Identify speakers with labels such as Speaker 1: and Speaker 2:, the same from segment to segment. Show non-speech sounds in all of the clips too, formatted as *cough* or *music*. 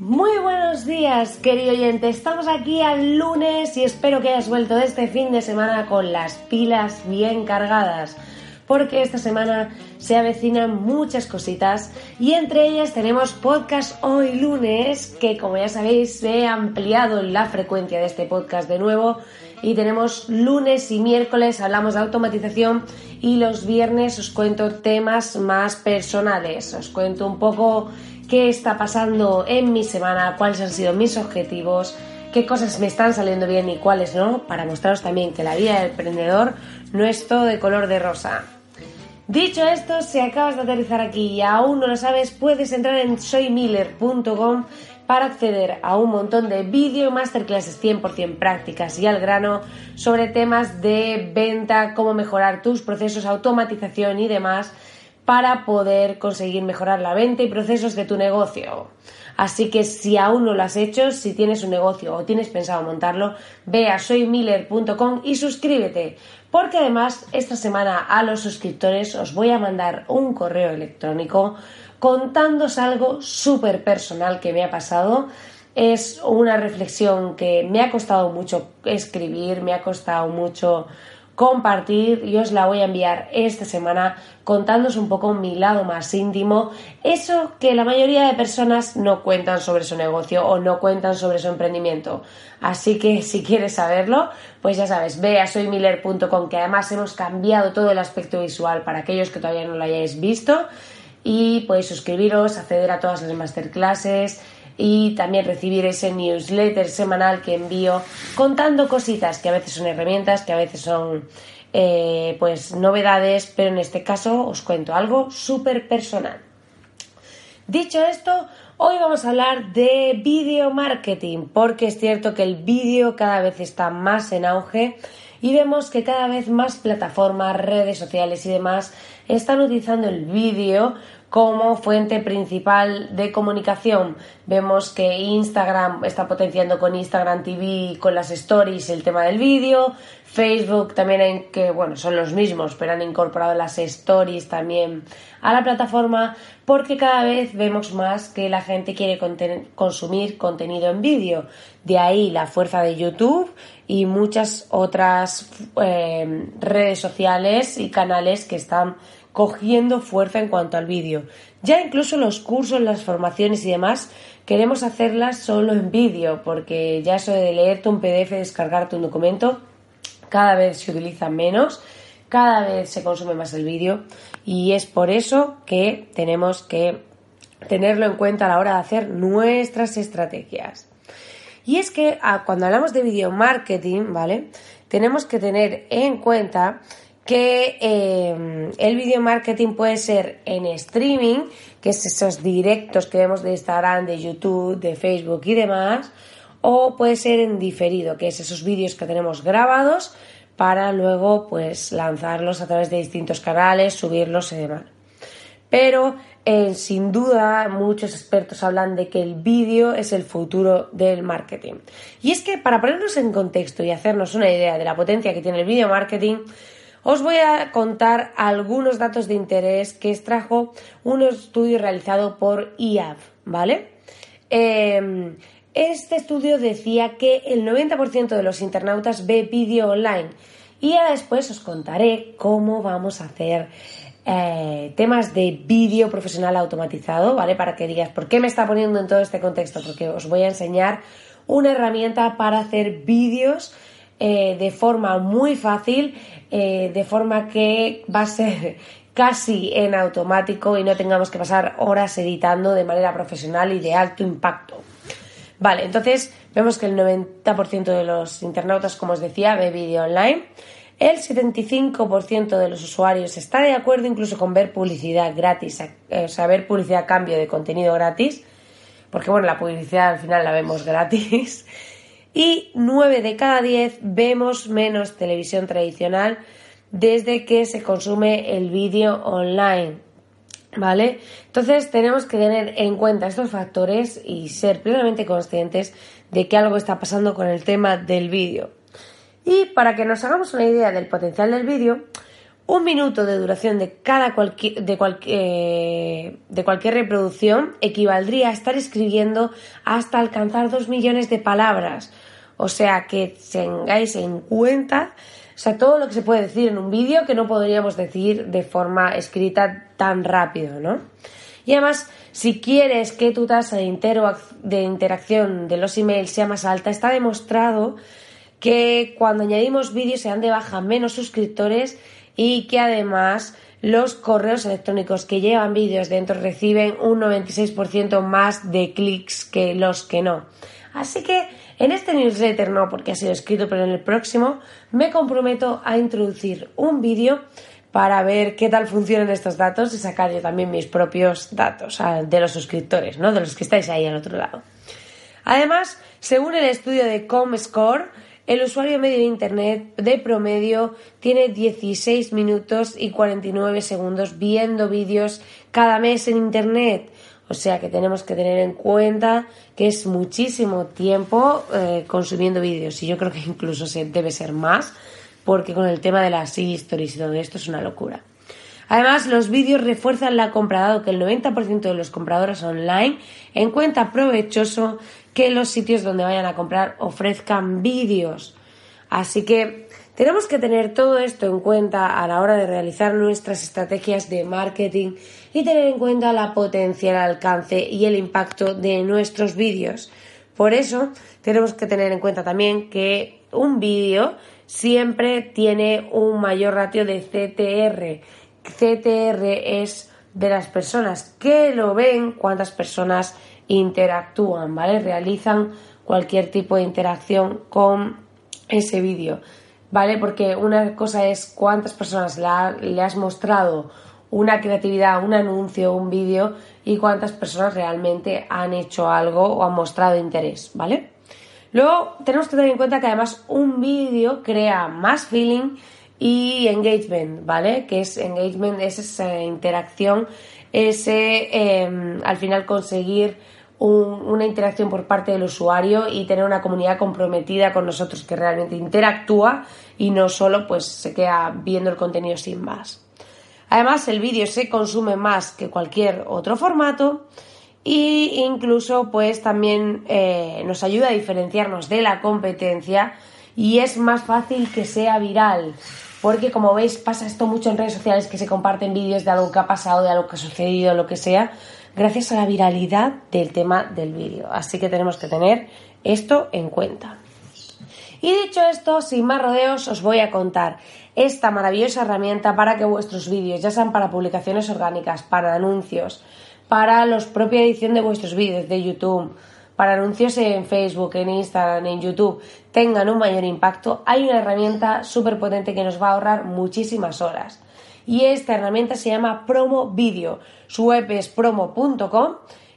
Speaker 1: Muy buenos días, querido oyente. Estamos aquí al lunes y espero que hayas vuelto de este fin de semana con las pilas bien cargadas, porque esta semana se avecinan muchas cositas y entre ellas tenemos podcast hoy lunes, que como ya sabéis he ampliado la frecuencia de este podcast de nuevo y tenemos lunes y miércoles hablamos de automatización y los viernes os cuento temas más personales, os cuento un poco qué está pasando en mi semana, cuáles han sido mis objetivos, qué cosas me están saliendo bien y cuáles no, para mostraros también que la vida del emprendedor no es todo de color de rosa. Dicho esto, si acabas de aterrizar aquí y aún no lo sabes, puedes entrar en soymiller.com para acceder a un montón de vídeo masterclasses 100% prácticas y al grano sobre temas de venta, cómo mejorar tus procesos, automatización y demás para poder conseguir mejorar la venta y procesos de tu negocio. Así que si aún no lo has hecho, si tienes un negocio o tienes pensado montarlo, ve a soymiller.com y suscríbete. Porque además esta semana a los suscriptores os voy a mandar un correo electrónico contándos algo súper personal que me ha pasado. Es una reflexión que me ha costado mucho escribir, me ha costado mucho compartir y os la voy a enviar esta semana contándoos un poco mi lado más íntimo, eso que la mayoría de personas no cuentan sobre su negocio o no cuentan sobre su emprendimiento. Así que *laughs* si quieres saberlo, pues ya sabes, ve a soymiller.com que además hemos cambiado todo el aspecto visual para aquellos que todavía no lo hayáis visto y podéis suscribiros, acceder a todas las masterclasses, y también recibir ese newsletter semanal que envío contando cositas que a veces son herramientas, que a veces son eh, pues novedades, pero en este caso os cuento algo súper personal. Dicho esto, hoy vamos a hablar de video marketing, porque es cierto que el vídeo cada vez está más en auge y vemos que cada vez más plataformas, redes sociales y demás están utilizando el vídeo como fuente principal de comunicación. Vemos que Instagram está potenciando con Instagram TV, con las stories, el tema del vídeo. Facebook también, que bueno, son los mismos, pero han incorporado las stories también a la plataforma porque cada vez vemos más que la gente quiere consumir contenido en vídeo. De ahí la fuerza de YouTube y muchas otras eh, redes sociales y canales que están cogiendo fuerza en cuanto al vídeo. Ya incluso los cursos, las formaciones y demás, queremos hacerlas solo en vídeo, porque ya eso de leerte un PDF, descargarte un documento, cada vez se utiliza menos, cada vez se consume más el vídeo y es por eso que tenemos que tenerlo en cuenta a la hora de hacer nuestras estrategias. Y es que ah, cuando hablamos de video marketing, ¿vale? Tenemos que tener en cuenta que em, el video marketing puede ser en streaming, que es esos directos que vemos de Instagram, de YouTube, de Facebook y demás, o puede ser en diferido, que es esos vídeos que tenemos grabados para luego pues lanzarlos a través de distintos canales, subirlos y demás. Pero eh, sin duda muchos expertos hablan de que el vídeo es el futuro del marketing. Y es que para ponernos en contexto y hacernos una idea de la potencia que tiene el video marketing, os voy a contar algunos datos de interés que extrajo un estudio realizado por IAV, ¿vale? Em, este estudio decía que el 90% de los internautas ve vídeo online y ahora después os contaré cómo vamos a hacer eh, temas de vídeo profesional automatizado, ¿vale? Para que digas, ¿por qué me está poniendo en todo este contexto? Porque os voy a enseñar una herramienta para hacer vídeos eh, de forma muy fácil, eh, de forma que va a ser casi en automático y no tengamos que pasar horas editando de manera profesional y de alto impacto. Vale, entonces vemos que el 90% de los internautas, como os decía, ve vídeo online. El 75% de los usuarios está de acuerdo incluso con ver publicidad gratis, eh, o sea, ver publicidad a cambio de contenido gratis. porque bueno, la publicidad al final la vemos *laughs* gratis. Y 9 de cada 10 vemos menos televisión tradicional desde que se consume el vídeo online. ¿Vale? Entonces tenemos que tener en cuenta estos factores y ser plenamente conscientes de que algo está pasando con el tema del vídeo. Y para que nos hagamos una idea del potencial del vídeo, un minuto de duración de cada de, eh, de cualquier reproducción equivaldría a estar escribiendo hasta alcanzar dos millones de palabras. O sea que tengáis en cuenta o sea, todo lo que se puede decir en un vídeo que no podríamos decir de forma escrita tan rápido, ¿no? Y además, si quieres que tu tasa de, de interacción de los emails sea más alta, está demostrado que cuando añadimos vídeos se dan de baja menos suscriptores y que además los correos electrónicos que llevan vídeos dentro reciben un 96% más de clics que los que no. Así que en este newsletter no, porque ha sido escrito, pero en el próximo me comprometo a introducir un vídeo para ver qué tal funcionan estos datos y sacar yo también mis propios datos de los suscriptores, ¿no? De los que estáis ahí al otro lado. Además, según el estudio de ComScore, el usuario medio de Internet de promedio tiene 16 minutos y 49 segundos viendo vídeos cada mes en Internet. O sea que tenemos que tener en cuenta que es muchísimo tiempo eh, consumiendo vídeos y yo creo que incluso se debe ser más porque con el tema de las histories y todo esto es una locura. Además, los vídeos refuerzan la compra, dado que el 90% de los compradores online encuentra provechoso que los sitios donde vayan a comprar ofrezcan vídeos. Así que tenemos que tener todo esto en cuenta a la hora de realizar nuestras estrategias de marketing y tener en cuenta la potencia, el alcance y el impacto de nuestros vídeos. Por eso tenemos que tener en cuenta también que un vídeo siempre tiene un mayor ratio de CTR. CTR es de las personas que lo ven, cuántas personas interactúan, ¿vale? Realizan cualquier tipo de interacción con ese vídeo, ¿vale? Porque una cosa es cuántas personas le has mostrado una creatividad, un anuncio, un vídeo y cuántas personas realmente han hecho algo o han mostrado interés, ¿vale? Luego tenemos que tener en cuenta que además un vídeo crea más feeling y engagement, ¿vale? Que es engagement, es esa interacción, ese em, al final conseguir una interacción por parte del usuario y tener una comunidad comprometida con nosotros que realmente interactúa y no solo pues se queda viendo el contenido sin más. Además, el vídeo se consume más que cualquier otro formato e incluso pues también eh, nos ayuda a diferenciarnos de la competencia y es más fácil que sea viral. Porque como veis pasa esto mucho en redes sociales que se comparten vídeos de algo que ha pasado, de algo que ha sucedido, lo que sea, gracias a la viralidad del tema del vídeo. Así que tenemos que tener esto en cuenta. Y dicho esto, sin más rodeos, os voy a contar esta maravillosa herramienta para que vuestros vídeos, ya sean para publicaciones orgánicas, para anuncios, para la propia edición de vuestros vídeos de YouTube, para anuncios en Facebook, en Instagram, en YouTube, tengan un mayor impacto, hay una herramienta súper potente que nos va a ahorrar muchísimas horas. Y esta herramienta se llama Promo Video. Su web es promo.com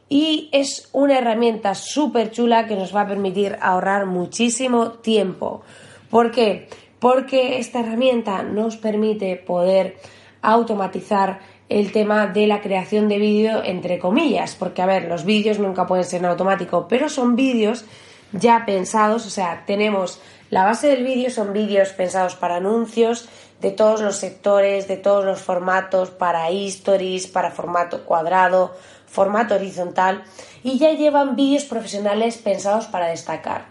Speaker 1: y es una herramienta súper chula que nos va a permitir ahorrar muchísimo tiempo. ¿Por qué? Porque esta herramienta nos permite poder automatizar el tema de la creación de vídeo entre comillas, porque a ver, los vídeos nunca pueden ser en automático, pero son vídeos ya pensados, o sea, tenemos la base del vídeo, son vídeos pensados para anuncios de todos los sectores, de todos los formatos, para stories, para formato cuadrado, formato horizontal y ya llevan vídeos profesionales pensados para destacar.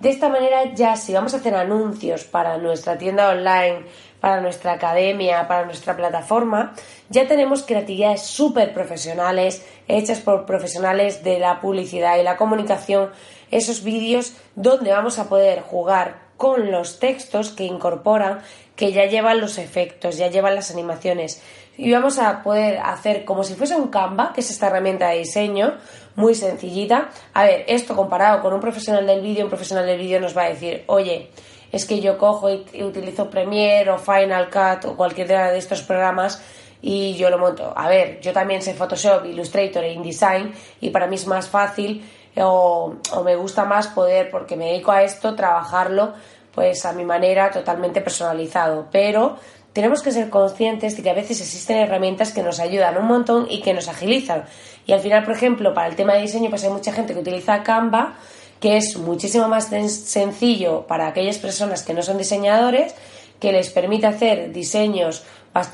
Speaker 1: De esta manera ya si vamos a hacer anuncios para nuestra tienda online, para nuestra academia, para nuestra plataforma, ya tenemos creatividades súper profesionales hechas por profesionales de la publicidad y la comunicación, esos vídeos donde vamos a poder jugar con los textos que incorporan, que ya llevan los efectos, ya llevan las animaciones. Y vamos a poder hacer como si fuese un Canva, que es esta herramienta de diseño, muy sencillita. A ver, esto comparado con un profesional del vídeo, un profesional del vídeo nos va a decir, oye, es que yo cojo y utilizo Premiere o Final Cut o cualquiera de estos programas y yo lo monto. A ver, yo también sé Photoshop, Illustrator e InDesign y para mí es más fácil o, me gusta más poder, porque me dedico a esto, trabajarlo pues a mi manera totalmente personalizado. Pero tenemos que ser conscientes de que a veces existen herramientas que nos ayudan un montón y que nos agilizan. Y al final, por ejemplo, para el tema de diseño, pues hay mucha gente que utiliza Canva, que es muchísimo más sencillo para aquellas personas que no son diseñadores, que les permite hacer diseños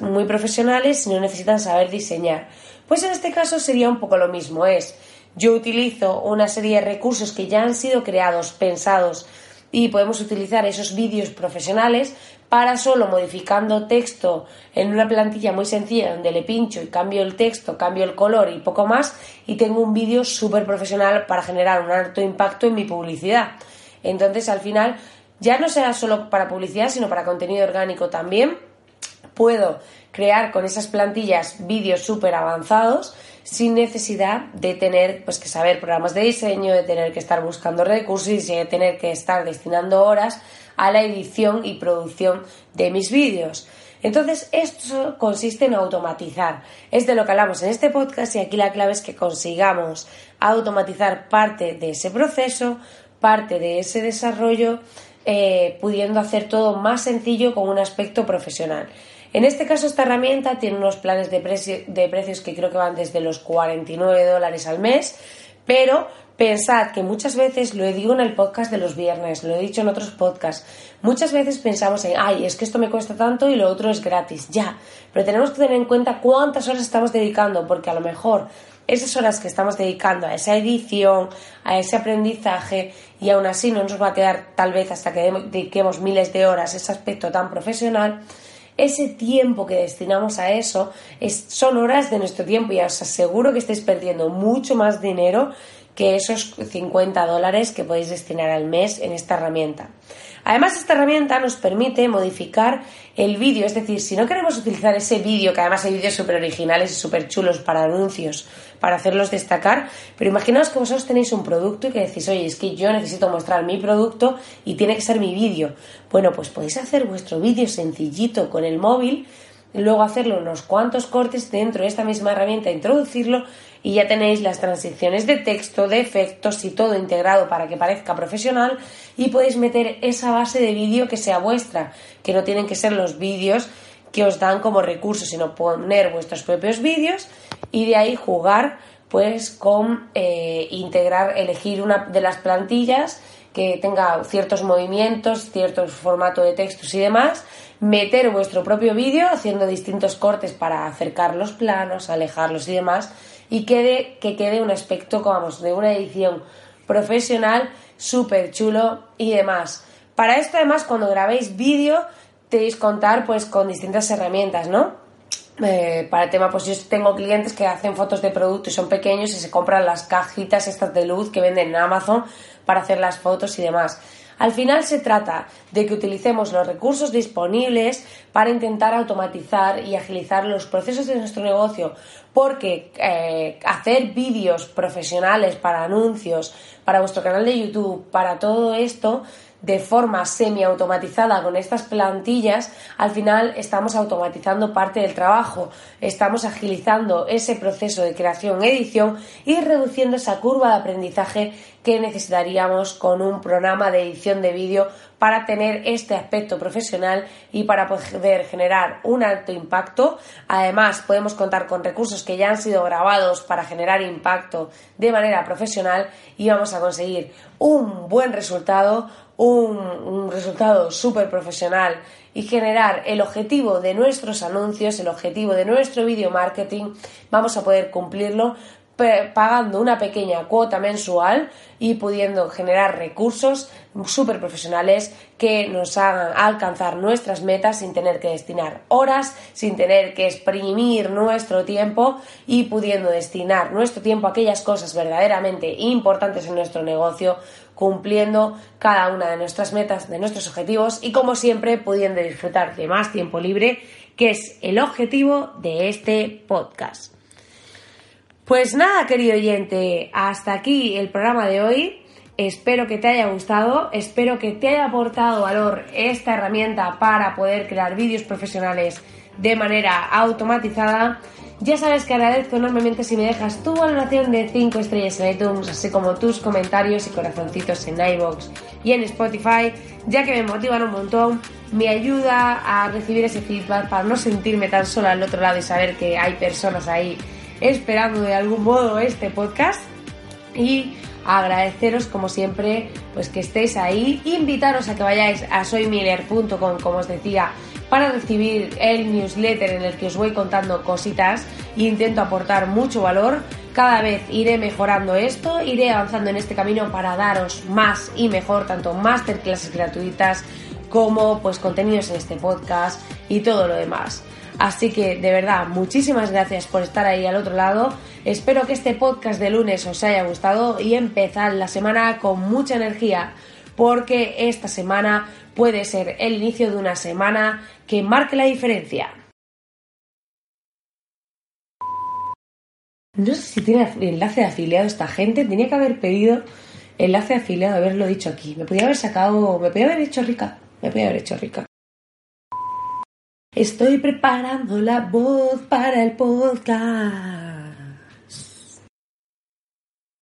Speaker 1: muy profesionales si no necesitan saber diseñar. Pues en este caso sería un poco lo mismo, es yo utilizo una serie de recursos que ya han sido creados, pensados, y podemos utilizar esos vídeos profesionales para solo modificando texto en una plantilla muy sencilla donde le pincho y cambio el texto, cambio el color y poco más y tengo un vídeo súper profesional para generar un alto impacto en mi publicidad. Entonces al final ya no será solo para publicidad sino para contenido orgánico también. Puedo crear con esas plantillas vídeos súper avanzados sin necesidad de tener pues que saber programas de diseño, de tener que estar buscando recursos y de tener que estar destinando horas a la edición y producción de mis vídeos. Entonces, esto consiste en automatizar. Es de lo que hablamos en este podcast y aquí la clave es que consigamos automatizar parte de ese proceso, parte de ese desarrollo, eh, pudiendo hacer todo más sencillo con un aspecto profesional. En este caso, esta herramienta tiene unos planes de, precios que creo que van desde los 49 dólares al mes, pero pensad que muchas veces, lo digo en el podcast de los viernes, lo he dicho en otros podcasts, muchas veces pensamos en, ay, es que esto me cuesta tanto y lo otro es gratis, ya, pero tenemos que tener en cuenta cuántas horas estamos dedicando, porque a lo mejor esas horas que estamos dedicando a esa edición, a ese aprendizaje, y aún así no nos va a quedar tal vez hasta que dediquemos miles de horas ese aspecto tan profesional, ese tiempo que destinamos a eso es, son horas de nuestro tiempo y os aseguro que estáis perdiendo mucho más dinero que esos 50 dólares que podéis destinar al mes en esta herramienta. Además, esta herramienta nos permite modificar el vídeo, es decir, si no queremos utilizar ese vídeo, que además hay vídeos súper originales y súper chulos para anuncios, para hacerlos destacar, pero imaginaos que vosotros tenéis un producto y que decís, oye, es que yo necesito mostrar mi producto y tiene que ser mi vídeo. Bueno, pues podéis hacer vuestro vídeo sencillito con el móvil, luego hacerlo unos cuantos cortes dentro de esta misma herramienta, introducirlo y ya tenéis las transiciones de texto, de efectos y todo integrado para que parezca profesional y podéis meter esa base de vídeo que sea vuestra, que no tienen que ser los vídeos que os dan como recurso, sino poner vuestros propios vídeos y de ahí jugar pues con eh, integrar, elegir una de las plantillas que tenga ciertos movimientos, cierto formato de textos y demás, meter vuestro propio vídeo haciendo distintos cortes para acercar los planos, alejarlos y demás, y quede, que quede un aspecto, vamos, de una edición profesional súper chulo y demás. Para esto, además, cuando grabéis vídeo, tenéis contar pues con distintas herramientas, ¿no? Eh, para el tema, pues yo tengo clientes que hacen fotos de productos y son pequeños y se compran las cajitas estas de luz que venden en Amazon para hacer las fotos y demás. Al final se trata de que utilicemos los recursos disponibles para intentar automatizar y agilizar los procesos de nuestro negocio, porque eh, hacer vídeos profesionales para anuncios, para vuestro canal de YouTube, para todo esto, de forma semi-automatizada con estas plantillas, al final estamos automatizando parte del trabajo, estamos agilizando ese proceso de creación-edición y reduciendo esa curva de aprendizaje que necesitaríamos con un programa de edición de vídeo para tener este aspecto profesional y para poder generar un alto impacto. Además, podemos contar con recursos que ya han sido grabados para generar impacto de manera profesional y vamos a conseguir un buen resultado, un, resultado súper profesional y generar el objetivo de nuestros anuncios, el objetivo de nuestro video marketing, vamos a poder cumplirlo pagando una pequeña cuota mensual y pudiendo generar recursos súper profesionales que nos hagan alcanzar nuestras metas sin tener que destinar horas, sin tener que exprimir nuestro tiempo y pudiendo destinar nuestro tiempo a aquellas cosas verdaderamente importantes en nuestro negocio, cumpliendo cada una de nuestras metas, de nuestros objetivos y como siempre pudiendo disfrutar de más tiempo libre, que es el objetivo de este podcast. Pues nada, querido oyente, hasta aquí el programa de hoy. Espero que te haya gustado, espero que te haya aportado valor esta herramienta para poder crear vídeos profesionales de manera automatizada. Ya sabes que agradezco enormemente si me dejas tu valoración de 5 estrellas en iTunes, así como tus comentarios y corazoncitos en iBox y en Spotify, ya que me motivan un montón, me ayuda a recibir ese feedback para no sentirme tan sola al otro lado y saber que hay personas ahí esperando de algún modo este podcast. Y agradeceros como siempre pues que estéis ahí, invitaros a que vayáis a soymiller.com como os decía para recibir el newsletter en el que os voy contando cositas e intento aportar mucho valor. Cada vez iré mejorando esto, iré avanzando en este camino para daros más y mejor, tanto masterclasses gratuitas como pues contenidos en este podcast y todo lo demás. Así que de verdad, muchísimas gracias por estar ahí al otro lado. Espero que este podcast de lunes os haya gustado y empezar la semana con mucha energía porque esta semana puede ser el inicio de una semana que marque la diferencia. No sé si tiene enlace de afiliado esta gente, tenía que haber pedido enlace de afiliado, haberlo dicho aquí. Me podía haber sacado, me podía haber hecho rica, me podía haber hecho rica. Estoy preparando la voz para el podcast.